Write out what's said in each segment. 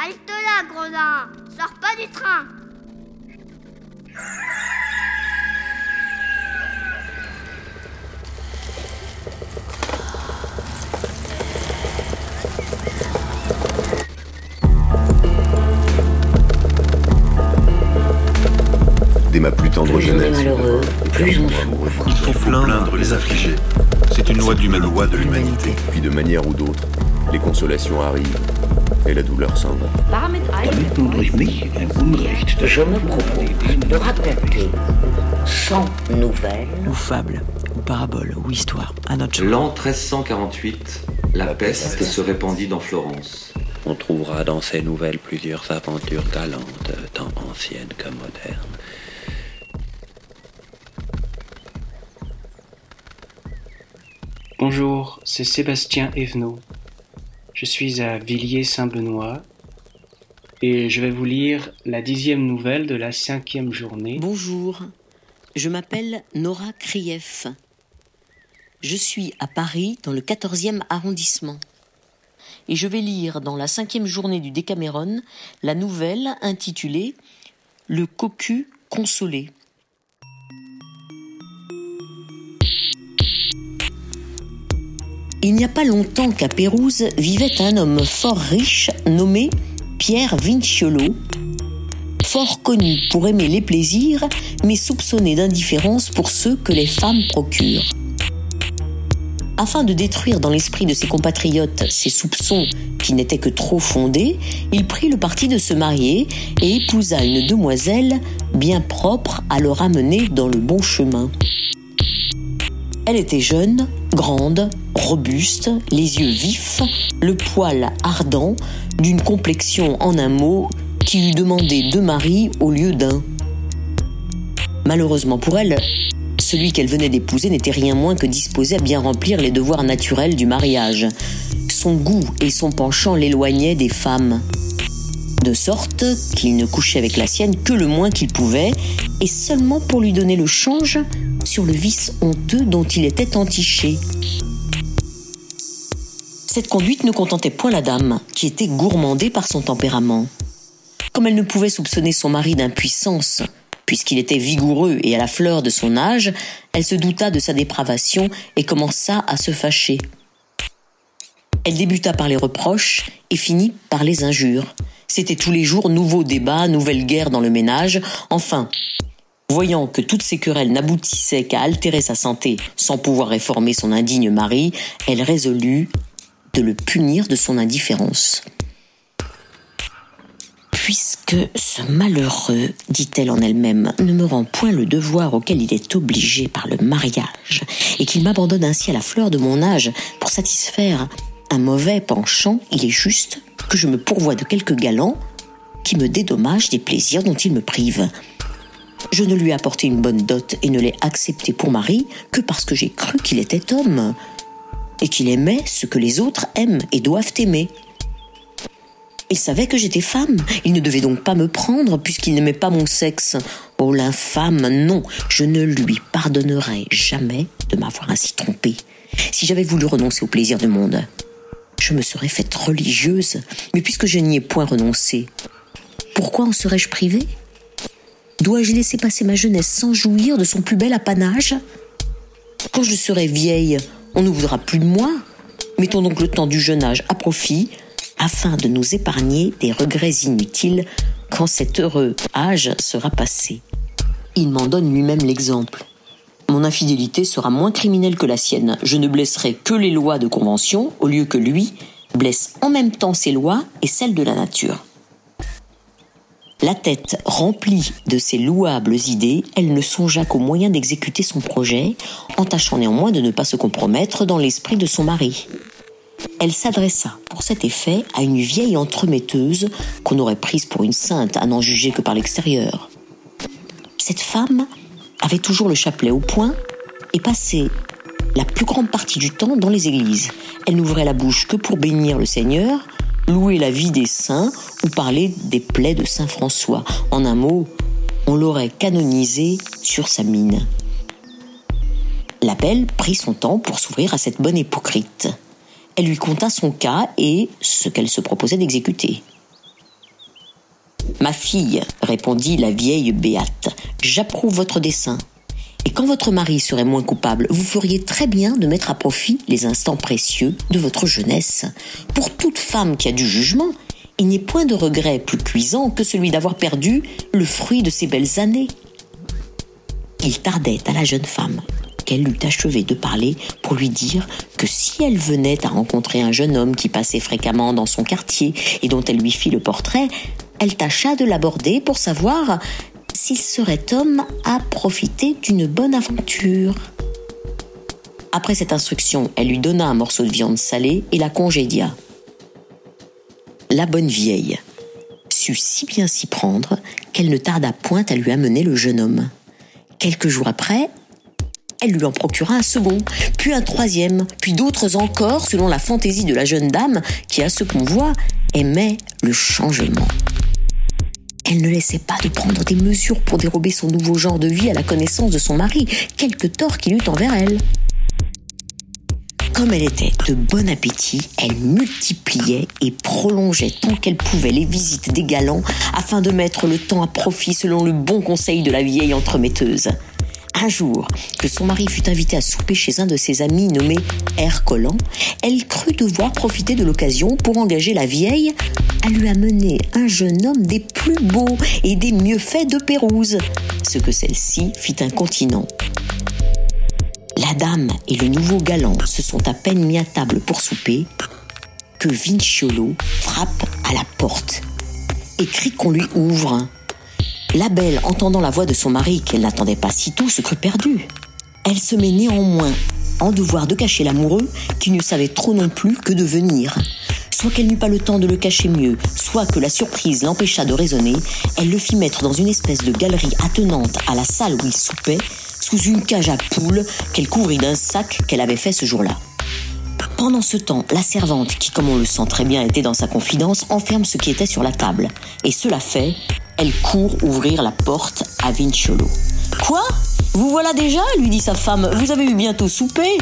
Halte là, gredin Sors pas du train Dès ma plus tendre Plus on est jeunesse, malheureux, plus on souffre. Il faut plaindre les affligés. C'est une loi loi de l'humanité. Puis de manière ou d'autre, les consolations arrivent et la douleur s'en va. Damit durch mich Unrecht Je me propose de raconter sans nouvelles ou fable, ou parabole, ou histoire, à notre. L'an 1348, la peste se répandit dans Florence. On trouvera dans ces nouvelles plusieurs aventures galantes, tant anciennes que modernes. Bonjour, c'est Sébastien Evenot. Je suis à Villiers-Saint-Benoît et je vais vous lire la dixième nouvelle de la cinquième journée. Bonjour, je m'appelle Nora Krief. Je suis à Paris dans le 14e arrondissement. Et je vais lire dans la cinquième journée du Décameron la nouvelle intitulée Le cocu consolé. Il n'y a pas longtemps qu'à Pérouse vivait un homme fort riche nommé Pierre Vinciolo, fort connu pour aimer les plaisirs, mais soupçonné d'indifférence pour ceux que les femmes procurent. Afin de détruire dans l'esprit de ses compatriotes ces soupçons qui n'étaient que trop fondés, il prit le parti de se marier et épousa une demoiselle bien propre à le ramener dans le bon chemin. Elle était jeune, grande, robuste, les yeux vifs, le poil ardent, d'une complexion en un mot qui eût demandé deux maris au lieu d'un. Malheureusement pour elle, celui qu'elle venait d'épouser n'était rien moins que disposé à bien remplir les devoirs naturels du mariage. Son goût et son penchant l'éloignaient des femmes. De sorte qu'il ne couchait avec la sienne que le moins qu'il pouvait, et seulement pour lui donner le change sur le vice honteux dont il était entiché. Cette conduite ne contentait point la dame, qui était gourmandée par son tempérament. Comme elle ne pouvait soupçonner son mari d'impuissance, puisqu'il était vigoureux et à la fleur de son âge, elle se douta de sa dépravation et commença à se fâcher. Elle débuta par les reproches et finit par les injures. C'était tous les jours nouveaux débats, nouvelle guerre dans le ménage. Enfin, voyant que toutes ces querelles n'aboutissaient qu'à altérer sa santé sans pouvoir réformer son indigne mari, elle résolut de le punir de son indifférence. Puisque ce malheureux, dit-elle en elle-même, ne me rend point le devoir auquel il est obligé par le mariage, et qu'il m'abandonne ainsi à la fleur de mon âge pour satisfaire un mauvais penchant, il est juste que je me pourvoie de quelques galants qui me dédommagent des plaisirs dont il me prive. Je ne lui ai apporté une bonne dot et ne l'ai accepté pour mari que parce que j'ai cru qu'il était homme, et qu'il aimait ce que les autres aiment et doivent aimer. Il savait que j'étais femme. Il ne devait donc pas me prendre puisqu'il n'aimait pas mon sexe. Oh l'infâme, non, je ne lui pardonnerai jamais de m'avoir ainsi trompée. Si j'avais voulu renoncer au plaisir du monde, je me serais faite religieuse. Mais puisque je n'y ai point renoncé, pourquoi en serais-je privée? Dois-je laisser passer ma jeunesse sans jouir de son plus bel apanage? Quand je serai vieille, on ne voudra plus de moi. Mettons donc le temps du jeune âge à profit afin de nous épargner des regrets inutiles quand cet heureux âge sera passé. Il m'en donne lui-même l'exemple. Mon infidélité sera moins criminelle que la sienne. Je ne blesserai que les lois de convention au lieu que lui blesse en même temps ses lois et celles de la nature. La tête remplie de ces louables idées, elle ne songea qu'au moyen d'exécuter son projet, en tâchant néanmoins de ne pas se compromettre dans l'esprit de son mari. Elle s'adressa pour cet effet à une vieille entremetteuse qu'on aurait prise pour une sainte à n'en juger que par l'extérieur. Cette femme avait toujours le chapelet au poing et passait la plus grande partie du temps dans les églises. Elle n'ouvrait la bouche que pour bénir le Seigneur, louer la vie des saints ou parler des plaies de Saint François. En un mot, on l'aurait canonisée sur sa mine. La belle prit son temps pour s'ouvrir à cette bonne hypocrite. Elle lui conta son cas et ce qu'elle se proposait d'exécuter. Ma fille, répondit la vieille Béate, j'approuve votre dessein. Et quand votre mari serait moins coupable, vous feriez très bien de mettre à profit les instants précieux de votre jeunesse. Pour toute femme qui a du jugement, il n'est point de regret plus cuisant que celui d'avoir perdu le fruit de ses belles années. Il tardait à la jeune femme qu'elle eût achevé de parler pour lui dire que si elle venait à rencontrer un jeune homme qui passait fréquemment dans son quartier et dont elle lui fit le portrait, elle tâcha de l'aborder pour savoir s'il serait homme à profiter d'une bonne aventure. Après cette instruction, elle lui donna un morceau de viande salée et la congédia. La bonne vieille sut si bien s'y prendre qu'elle ne tarda point à lui amener le jeune homme. Quelques jours après, elle lui en procura un second, puis un troisième, puis d'autres encore, selon la fantaisie de la jeune dame qui, à ce qu'on voit, aimait le changement. Elle ne laissait pas de prendre des mesures pour dérober son nouveau genre de vie à la connaissance de son mari, quelque tort qu'il eût envers elle. Comme elle était de bon appétit, elle multipliait et prolongeait tant qu'elle pouvait les visites des galants afin de mettre le temps à profit selon le bon conseil de la vieille entremetteuse. Un jour, que son mari fut invité à souper chez un de ses amis nommé Ercolan, elle crut devoir profiter de l'occasion pour engager la vieille à lui amener un jeune homme des plus beaux et des mieux faits de Pérouse, ce que celle-ci fit incontinent. La dame et le nouveau galant se sont à peine mis à table pour souper que Vinciolo frappe à la porte et crie qu'on lui ouvre. La belle, entendant la voix de son mari qu'elle n'attendait pas si tôt, se crut perdue. Elle se met néanmoins en devoir de cacher l'amoureux qui ne savait trop non plus que de venir. Soit qu'elle n'eut pas le temps de le cacher mieux, soit que la surprise l'empêcha de raisonner, elle le fit mettre dans une espèce de galerie attenante à la salle où il soupait, sous une cage à poules qu'elle couvrit d'un sac qu'elle avait fait ce jour-là. Pendant ce temps, la servante, qui comme on le sent très bien était dans sa confidence, enferme ce qui était sur la table. Et cela fait, elle court ouvrir la porte à Vinciolo. Quoi? Vous voilà déjà? lui dit sa femme. Vous avez eu bientôt soupé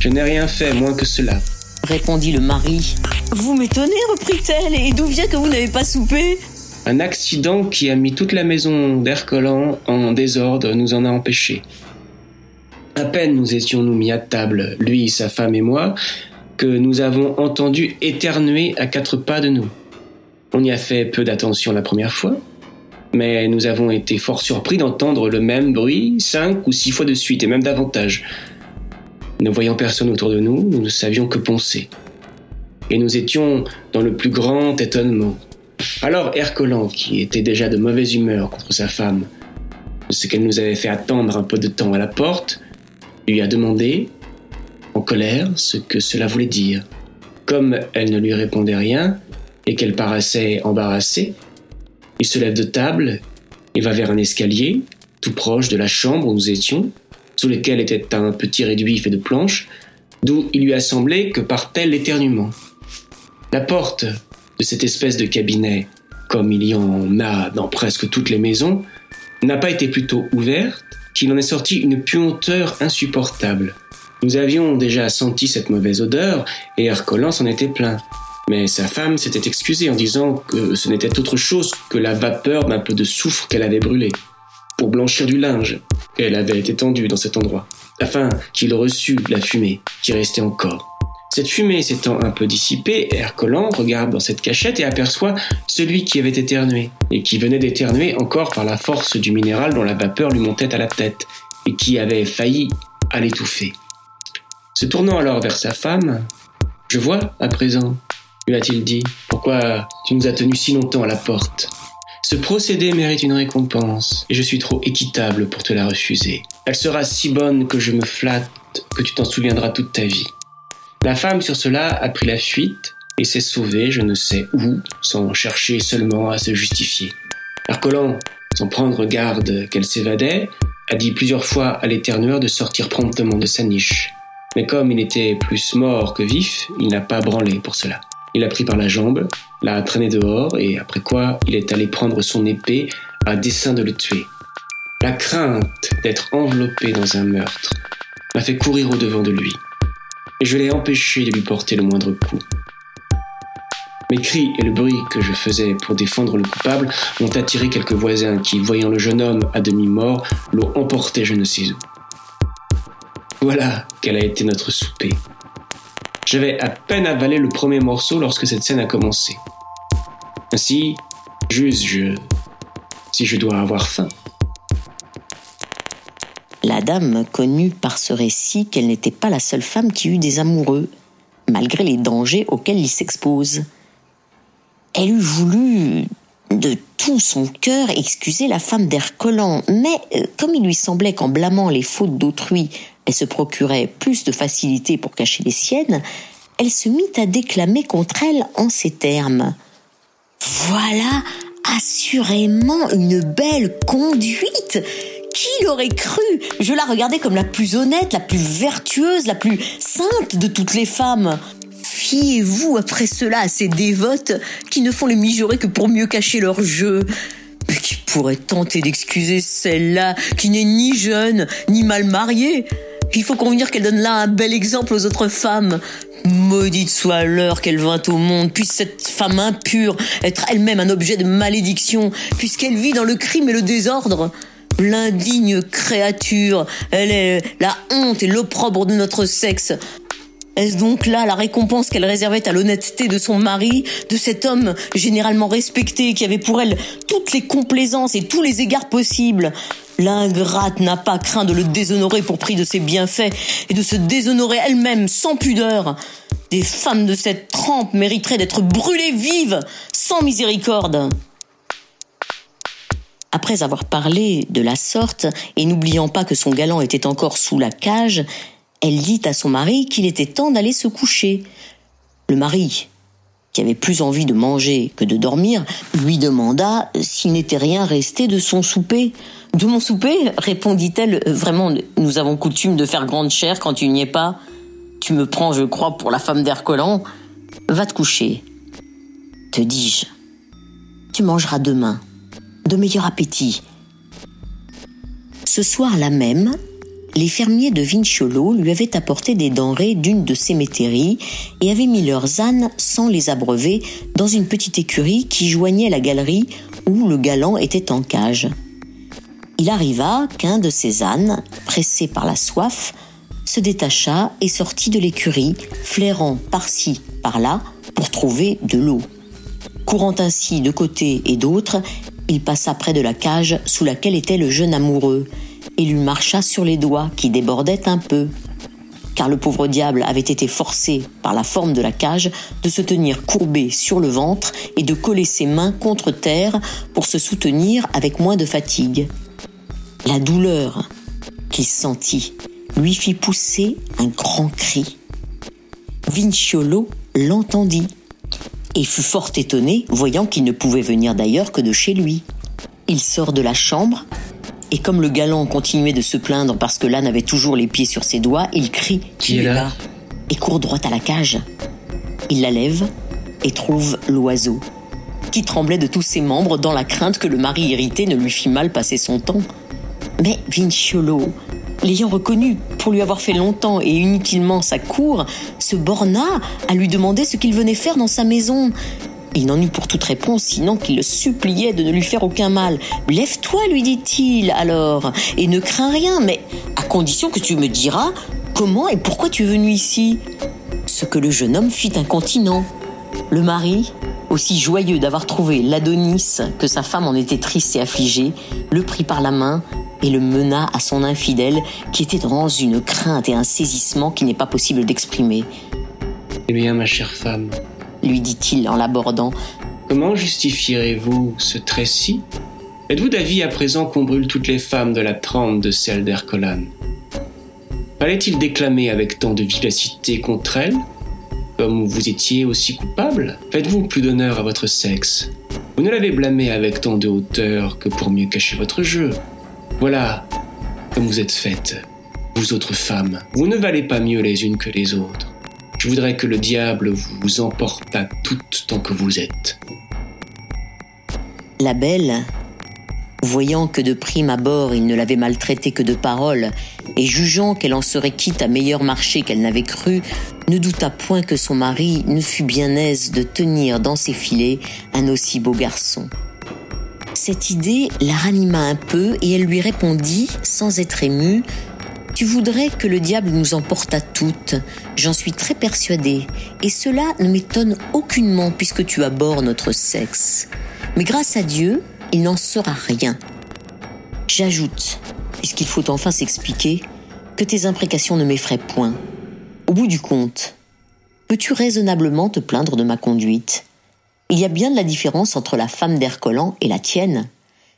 Je n'ai rien fait, moins que cela. répondit le mari. Vous m'étonnez, reprit-elle. Et d'où vient que vous n'avez pas soupé? Un accident qui a mis toute la maison d'Ercolan en désordre nous en a empêchés. À peine nous étions-nous mis à table, lui, sa femme et moi, que nous avons entendu éternuer à quatre pas de nous. On y a fait peu d'attention la première fois, mais nous avons été fort surpris d'entendre le même bruit cinq ou six fois de suite, et même davantage. Ne voyant personne autour de nous, nous ne savions que penser. Et nous étions dans le plus grand étonnement. Alors Ercolan, qui était déjà de mauvaise humeur contre sa femme, de ce qu'elle nous avait fait attendre un peu de temps à la porte, lui a demandé, en colère, ce que cela voulait dire. Comme elle ne lui répondait rien, et qu'elle paraissait embarrassée, il se lève de table et va vers un escalier, tout proche de la chambre où nous étions, sous lequel était un petit réduit fait de planches, d'où il lui a semblé que partait l'éternuement. La porte de cette espèce de cabinet, comme il y en a dans presque toutes les maisons, n'a pas été plutôt ouverte qu'il en est sorti une puanteur insupportable. Nous avions déjà senti cette mauvaise odeur et Ercolan s'en était plaint. Mais sa femme s'était excusée en disant que ce n'était autre chose que la vapeur d'un peu de soufre qu'elle avait brûlé pour blanchir du linge qu'elle avait étendu dans cet endroit, afin qu'il reçût la fumée qui restait encore. Cette fumée s'étant un peu dissipée, Ercolan regarde dans cette cachette et aperçoit celui qui avait éternué, et qui venait d'éternuer encore par la force du minéral dont la vapeur lui montait à la tête, et qui avait failli à l'étouffer. Se tournant alors vers sa femme, Je vois, à présent, lui a-t-il dit, pourquoi tu nous as tenus si longtemps à la porte? Ce procédé mérite une récompense, et je suis trop équitable pour te la refuser. Elle sera si bonne que je me flatte que tu t'en souviendras toute ta vie. La femme sur cela a pris la fuite et s'est sauvée je ne sais où, sans chercher seulement à se justifier. Arcolan, sans prendre garde qu'elle s'évadait, a dit plusieurs fois à l'éternueur de sortir promptement de sa niche. Mais comme il était plus mort que vif, il n'a pas branlé pour cela. Il l'a pris par la jambe, l'a traîné dehors, et après quoi il est allé prendre son épée à dessein de le tuer. La crainte d'être enveloppé dans un meurtre m'a fait courir au devant de lui et je l'ai empêché de lui porter le moindre coup. Mes cris et le bruit que je faisais pour défendre le coupable ont attiré quelques voisins qui, voyant le jeune homme à demi mort, l'ont emporté je ne sais où. Voilà quel a été notre souper. J'avais à peine avalé le premier morceau lorsque cette scène a commencé. Ainsi, juste je si je dois avoir faim. La dame connut par ce récit qu'elle n'était pas la seule femme qui eut des amoureux, malgré les dangers auxquels ils s'exposent. Elle eût voulu de tout son cœur excuser la femme d'Hercolan, mais euh, comme il lui semblait qu'en blâmant les fautes d'autrui, elle se procurait plus de facilité pour cacher les siennes, elle se mit à déclamer contre elle en ces termes. Voilà assurément une belle conduite. Qui l'aurait cru? Je la regardais comme la plus honnête, la plus vertueuse, la plus sainte de toutes les femmes. Fiez-vous après cela à ces dévotes qui ne font les mijaurées que pour mieux cacher leur jeu. Mais qui pourrait tenter d'excuser celle-là qui n'est ni jeune, ni mal mariée? Il faut convenir qu'elle donne là un bel exemple aux autres femmes. Maudite soit l'heure qu'elle vint au monde, puisse cette femme impure être elle-même un objet de malédiction, puisqu'elle vit dans le crime et le désordre. L'indigne créature, elle est la honte et l'opprobre de notre sexe. Est-ce donc là la récompense qu'elle réservait à l'honnêteté de son mari, de cet homme généralement respecté qui avait pour elle toutes les complaisances et tous les égards possibles? L'ingrate n'a pas craint de le déshonorer pour prix de ses bienfaits et de se déshonorer elle-même sans pudeur. Des femmes de cette trempe mériteraient d'être brûlées vives, sans miséricorde. Après avoir parlé de la sorte, et n'oubliant pas que son galant était encore sous la cage, elle dit à son mari qu'il était temps d'aller se coucher. Le mari, qui avait plus envie de manger que de dormir, lui demanda s'il n'était rien resté de son souper. De mon souper, répondit-elle, vraiment, nous avons coutume de faire grande chère quand tu n'y es pas. Tu me prends, je crois, pour la femme d'Hercolan. Va te coucher. Te dis-je. Tu mangeras demain. De meilleur appétit. Ce soir-là même, les fermiers de Vinciolo lui avaient apporté des denrées d'une de ses métairies et avaient mis leurs ânes sans les abreuver dans une petite écurie qui joignait la galerie où le galant était en cage. Il arriva qu'un de ces ânes, pressé par la soif, se détacha et sortit de l'écurie, flairant par-ci, par-là, pour trouver de l'eau. Courant ainsi de côté et d'autre, il passa près de la cage sous laquelle était le jeune amoureux, et lui marcha sur les doigts qui débordaient un peu. Car le pauvre diable avait été forcé, par la forme de la cage, de se tenir courbé sur le ventre et de coller ses mains contre terre pour se soutenir avec moins de fatigue. La douleur qu'il sentit lui fit pousser un grand cri. Vinciolo l'entendit et fut fort étonné, voyant qu'il ne pouvait venir d'ailleurs que de chez lui. Il sort de la chambre, et comme le galant continuait de se plaindre parce que l'âne avait toujours les pieds sur ses doigts, il crie Qui est là? Et court droit à la cage. Il la lève et trouve l'oiseau, qui tremblait de tous ses membres dans la crainte que le mari irrité ne lui fît mal passer son temps. Mais Vinciolo, l'ayant reconnu pour lui avoir fait longtemps et inutilement sa cour, se borna à lui demander ce qu'il venait faire dans sa maison. Il n'en eut pour toute réponse, sinon qu'il le suppliait de ne lui faire aucun mal. Lève-toi, lui dit-il alors, et ne crains rien, mais à condition que tu me diras comment et pourquoi tu es venu ici. Ce que le jeune homme fit incontinent. Le mari, aussi joyeux d'avoir trouvé l'Adonis que sa femme en était triste et affligée, le prit par la main et le mena à son infidèle qui était dans une crainte et un saisissement qu'il n'est pas possible d'exprimer. Eh bien, ma chère femme, lui dit-il en l'abordant, comment justifierez-vous ce trécis Êtes-vous d'avis à présent qu'on brûle toutes les femmes de la trempe de celle d'Hercolan? Fallait-il déclamer avec tant de vivacité contre elle Comme vous étiez aussi coupable Faites-vous plus d'honneur à votre sexe Vous ne l'avez blâmé avec tant de hauteur que pour mieux cacher votre jeu. Voilà comme vous êtes faites, vous autres femmes. Vous ne valez pas mieux les unes que les autres. Je voudrais que le diable vous emportât toutes tant que vous êtes. La belle, voyant que de prime abord il ne l'avait maltraitée que de paroles, et jugeant qu'elle en serait quitte à meilleur marché qu'elle n'avait cru, ne douta point que son mari ne fût bien aise de tenir dans ses filets un aussi beau garçon. Cette idée la ranima un peu et elle lui répondit, sans être émue, Tu voudrais que le diable nous emportât toutes, j'en suis très persuadée, et cela ne m'étonne aucunement puisque tu abords notre sexe. Mais grâce à Dieu, il n'en sera rien. J'ajoute, puisqu'il faut enfin s'expliquer, que tes imprécations ne m'effraient point. Au bout du compte, peux-tu raisonnablement te plaindre de ma conduite? Il y a bien de la différence entre la femme d'Ercolan et la tienne.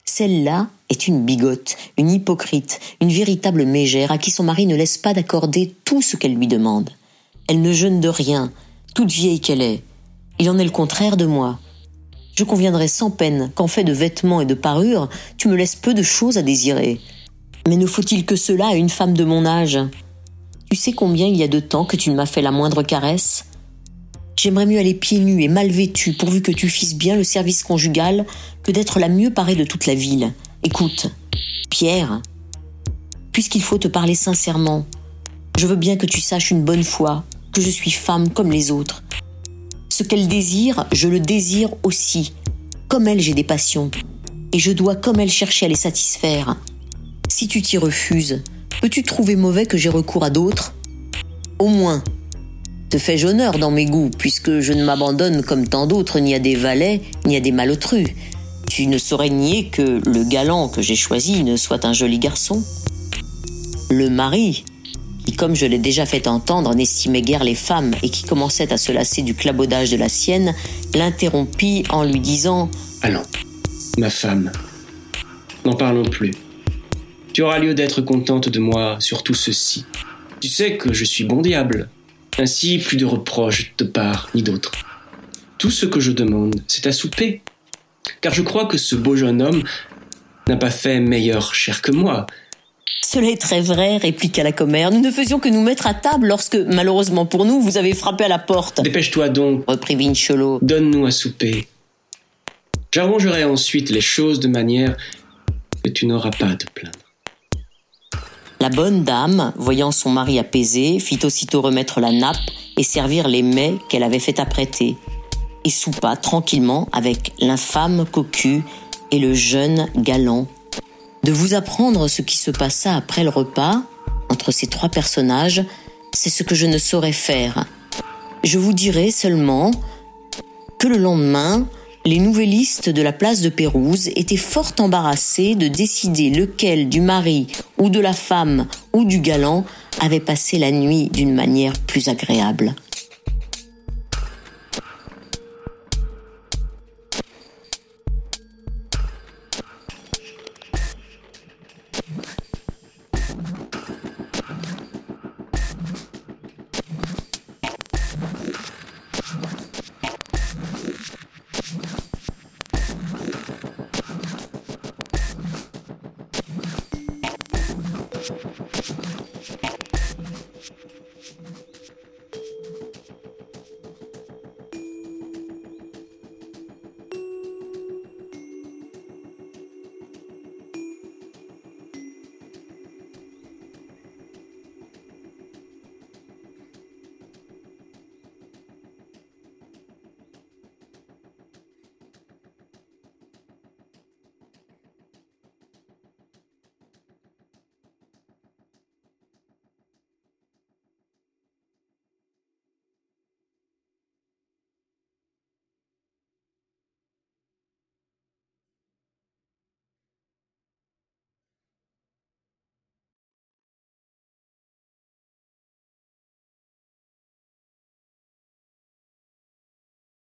Celle-là est une bigote, une hypocrite, une véritable mégère à qui son mari ne laisse pas d'accorder tout ce qu'elle lui demande. Elle ne jeûne de rien, toute vieille qu'elle est. Il en est le contraire de moi. Je conviendrai sans peine qu'en fait de vêtements et de parures, tu me laisses peu de choses à désirer. Mais ne faut-il que cela à une femme de mon âge? Tu sais combien il y a de temps que tu ne m'as fait la moindre caresse? J'aimerais mieux aller pieds nus et mal vêtue pourvu que tu fisses bien le service conjugal que d'être la mieux parée de toute la ville. Écoute, Pierre, puisqu'il faut te parler sincèrement, je veux bien que tu saches une bonne fois que je suis femme comme les autres. Ce qu'elle désire, je le désire aussi. Comme elle, j'ai des passions. Et je dois, comme elle, chercher à les satisfaire. Si tu t'y refuses, peux-tu trouver mauvais que j'ai recours à d'autres? Au moins, fais-je honneur dans mes goûts, puisque je ne m'abandonne comme tant d'autres ni à des valets, ni à des malotrus. Tu ne saurais nier que le galant que j'ai choisi ne soit un joli garçon. Le mari, qui, comme je l'ai déjà fait entendre, n'estimait guère les femmes et qui commençait à se lasser du clabaudage de la sienne, l'interrompit en lui disant Allons, ma femme, n'en parlons plus. Tu auras lieu d'être contente de moi sur tout ceci. Tu sais que je suis bon diable. Ainsi, plus de reproches de part ni d'autre. Tout ce que je demande, c'est à souper. Car je crois que ce beau jeune homme n'a pas fait meilleure chair que moi. Cela est très vrai, répliqua la commère. Nous ne faisions que nous mettre à table lorsque, malheureusement pour nous, vous avez frappé à la porte. Dépêche-toi donc, reprit Vinciolo. Donne-nous à souper. J'arrangerai ensuite les choses de manière que tu n'auras pas à te plaindre. La bonne dame, voyant son mari apaisé, fit aussitôt remettre la nappe et servir les mets qu'elle avait fait apprêter, et soupa tranquillement avec l'infâme cocu et le jeune galant. De vous apprendre ce qui se passa après le repas, entre ces trois personnages, c'est ce que je ne saurais faire. Je vous dirai seulement que le lendemain, les nouvellistes de la place de Pérouse étaient fort embarrassés de décider lequel du mari ou de la femme ou du galant avait passé la nuit d'une manière plus agréable.